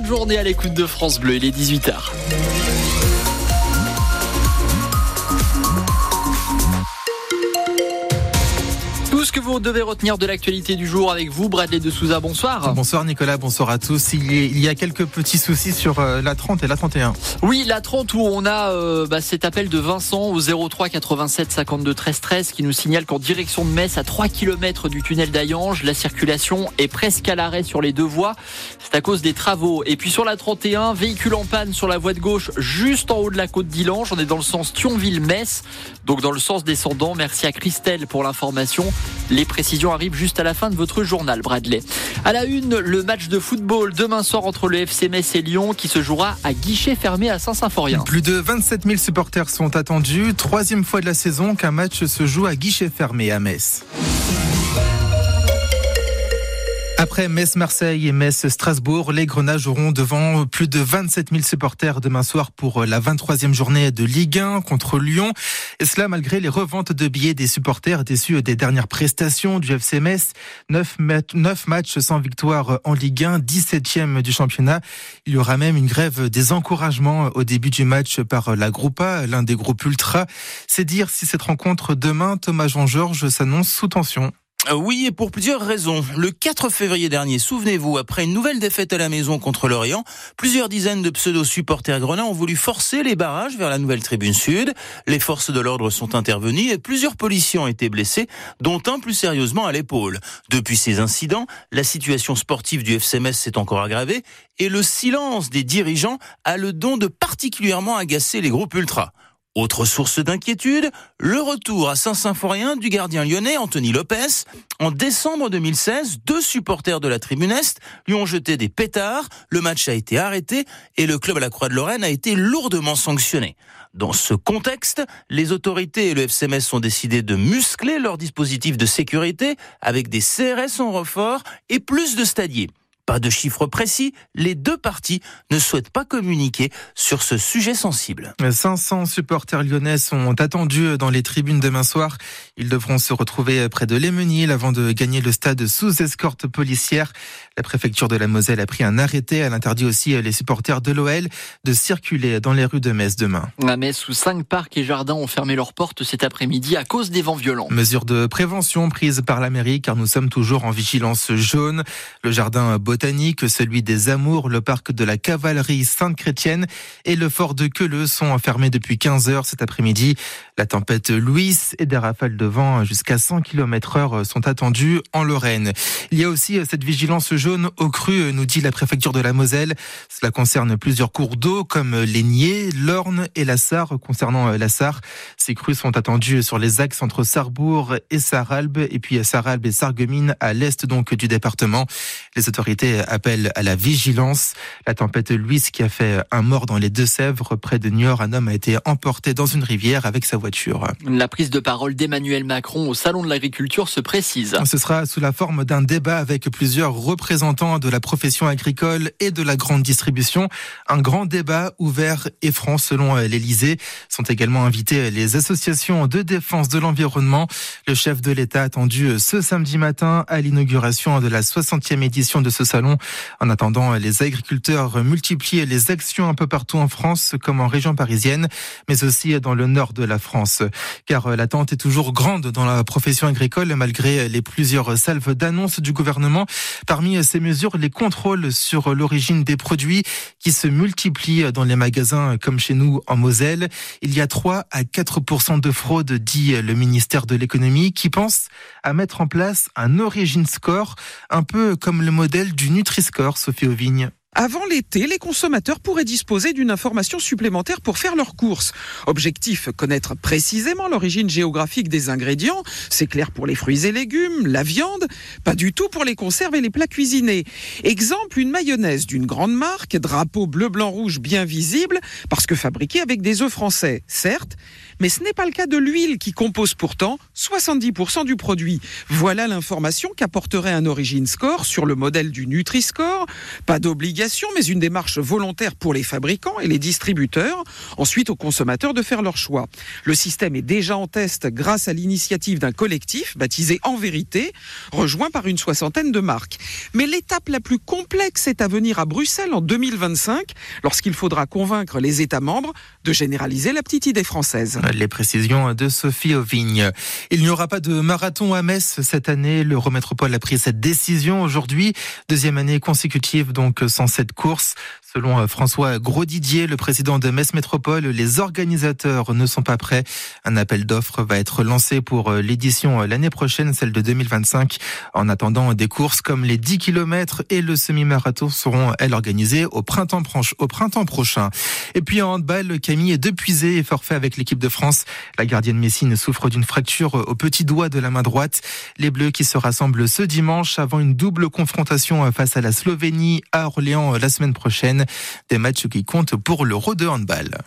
de journée à l'écoute de France Bleu. Il est 18h. Que vous devez retenir de l'actualité du jour avec vous, Bradley de Souza. Bonsoir. Bonsoir Nicolas, bonsoir à tous. Il y a quelques petits soucis sur euh, la 30 et la 31. Oui, la 30 où on a euh, bah, cet appel de Vincent au 03 87 52 13 13 qui nous signale qu'en direction de Metz, à 3 km du tunnel d'Ayange, la circulation est presque à l'arrêt sur les deux voies. C'est à cause des travaux. Et puis sur la 31, véhicule en panne sur la voie de gauche juste en haut de la côte d'Ilange. On est dans le sens Thionville-Metz, donc dans le sens descendant. Merci à Christelle pour l'information. Les précisions arrivent juste à la fin de votre journal, Bradley. À la une, le match de football demain soir entre le FC Metz et Lyon qui se jouera à guichet fermé à Saint-Symphorien. Plus de 27 000 supporters sont attendus. Troisième fois de la saison qu'un match se joue à guichet fermé à Metz. Après Metz-Marseille et Metz-Strasbourg, les Grenages auront devant plus de 27 000 supporters demain soir pour la 23e journée de Ligue 1 contre Lyon. Et cela malgré les reventes de billets des supporters déçus des dernières prestations du FC Metz. 9, matchs sans victoire en Ligue 1, 17e du championnat. Il y aura même une grève des encouragements au début du match par la Groupa, l'un des groupes ultra. C'est dire si cette rencontre demain, Thomas Jean-Georges s'annonce sous tension. Euh, oui, et pour plusieurs raisons. Le 4 février dernier, souvenez-vous, après une nouvelle défaite à la maison contre l'Orient, plusieurs dizaines de pseudo-supporters grenats ont voulu forcer les barrages vers la nouvelle tribune sud. Les forces de l'ordre sont intervenues et plusieurs policiers ont été blessés, dont un plus sérieusement à l'épaule. Depuis ces incidents, la situation sportive du FCMS s'est encore aggravée et le silence des dirigeants a le don de particulièrement agacer les groupes ultras. Autre source d'inquiétude, le retour à Saint-Symphorien du gardien lyonnais Anthony Lopez. En décembre 2016, deux supporters de la Tribune Est lui ont jeté des pétards, le match a été arrêté et le club à la Croix de Lorraine a été lourdement sanctionné. Dans ce contexte, les autorités et le FCMS ont décidé de muscler leur dispositif de sécurité avec des CRS en renfort et plus de stadiers. Pas de chiffres précis, les deux parties ne souhaitent pas communiquer sur ce sujet sensible. 500 supporters lyonnais sont attendus dans les tribunes demain soir. Ils devront se retrouver près de l'Emenil avant de gagner le stade sous escorte policière. La préfecture de la Moselle a pris un arrêté. Elle interdit aussi les supporters de l'OL de circuler dans les rues de Metz demain. À Metz, où cinq parcs et jardins ont fermé leurs portes cet après-midi à cause des vents violents. Mesure de prévention prise par la mairie car nous sommes toujours en vigilance jaune. Le jardin botanique, celui des Amours, le parc de la cavalerie Sainte-Chrétienne et le fort de Queuleux sont fermés depuis 15 heures cet après-midi. La tempête Louis et des rafales de vent jusqu'à 100 km heure sont attendues en Lorraine. Il y a aussi cette vigilance jaune au cru, nous dit la préfecture de la Moselle. Cela concerne plusieurs cours d'eau comme l'Aigné, l'Orne et la Sarre. Concernant la Sarre, ces crues sont attendues sur les axes entre Sarrebourg et Sarralbe et puis Sarralbe et Sarreguemines à l'est donc du département. Les autorités appellent à la vigilance. La tempête Louise qui a fait un mort dans les Deux-Sèvres près de Niort, un homme a été emporté dans une rivière avec sa voiture. La prise de parole d'Emmanuel Macron au salon de l'agriculture se précise. Ce sera sous la forme d'un débat avec plusieurs représentants de la profession agricole et de la grande distribution. Un grand débat ouvert et franc selon l'Elysée. Sont également invités les associations de défense de l'environnement. Le chef de l'État attendu ce samedi matin à l'inauguration de la 60e édition de ce salon. En attendant, les agriculteurs multiplient les actions un peu partout en France, comme en région parisienne, mais aussi dans le nord de la France. Car l'attente est toujours grande dans la profession agricole, malgré les plusieurs salves d'annonces du gouvernement. Parmi ces mesures, les contrôles sur l'origine des produits qui se multiplient dans les magasins comme chez nous en Moselle. Il y a 3 à 4 de fraude, dit le ministère de l'économie, qui pense à mettre en place un origin score, un peu comme le modèle du Nutri-Score, Sophie Auvigne. Avant l'été, les consommateurs pourraient disposer d'une information supplémentaire pour faire leurs courses. Objectif, connaître précisément l'origine géographique des ingrédients. C'est clair pour les fruits et légumes, la viande, pas du tout pour les conserves et les plats cuisinés. Exemple, une mayonnaise d'une grande marque, drapeau bleu, blanc, rouge bien visible, parce que fabriquée avec des œufs français, certes, Mais ce n'est pas le cas de l'huile qui compose pourtant 70% du produit. Voilà l'information qu'apporterait un Origin Score sur le modèle du Nutri-Score. Pas d'obligation, mais une démarche volontaire pour les fabricants et les distributeurs. Ensuite, aux consommateurs de faire leur choix. Le système est déjà en test grâce à l'initiative d'un collectif baptisé En Vérité, rejoint par une soixantaine de marques. Mais l'étape la plus complexe est à venir à Bruxelles en 2025, lorsqu'il faudra convaincre les États membres de généraliser la petite idée française. Les précisions de Sophie Auvigne. Il n'y aura pas de marathon à Metz cette année. Le Remétropole a pris cette décision aujourd'hui. Deuxième année consécutive, donc, sans cette course. Selon euh, François Grosdidier, le président de Metz Métropole, les organisateurs ne sont pas prêts. Un appel d'offres va être lancé pour euh, l'édition euh, l'année prochaine, celle de 2025. En attendant, des courses comme les 10 km et le semi-marathon seront, elles, organisées au printemps, au printemps prochain. Et puis en handball, Camille est forfait avec l'équipe de France. La gardienne Messine souffre d'une fracture au petit doigt de la main droite. Les Bleus qui se rassemblent ce dimanche avant une double confrontation face à la Slovénie à Orléans la semaine prochaine. Des matchs qui comptent pour l'Euro de handball.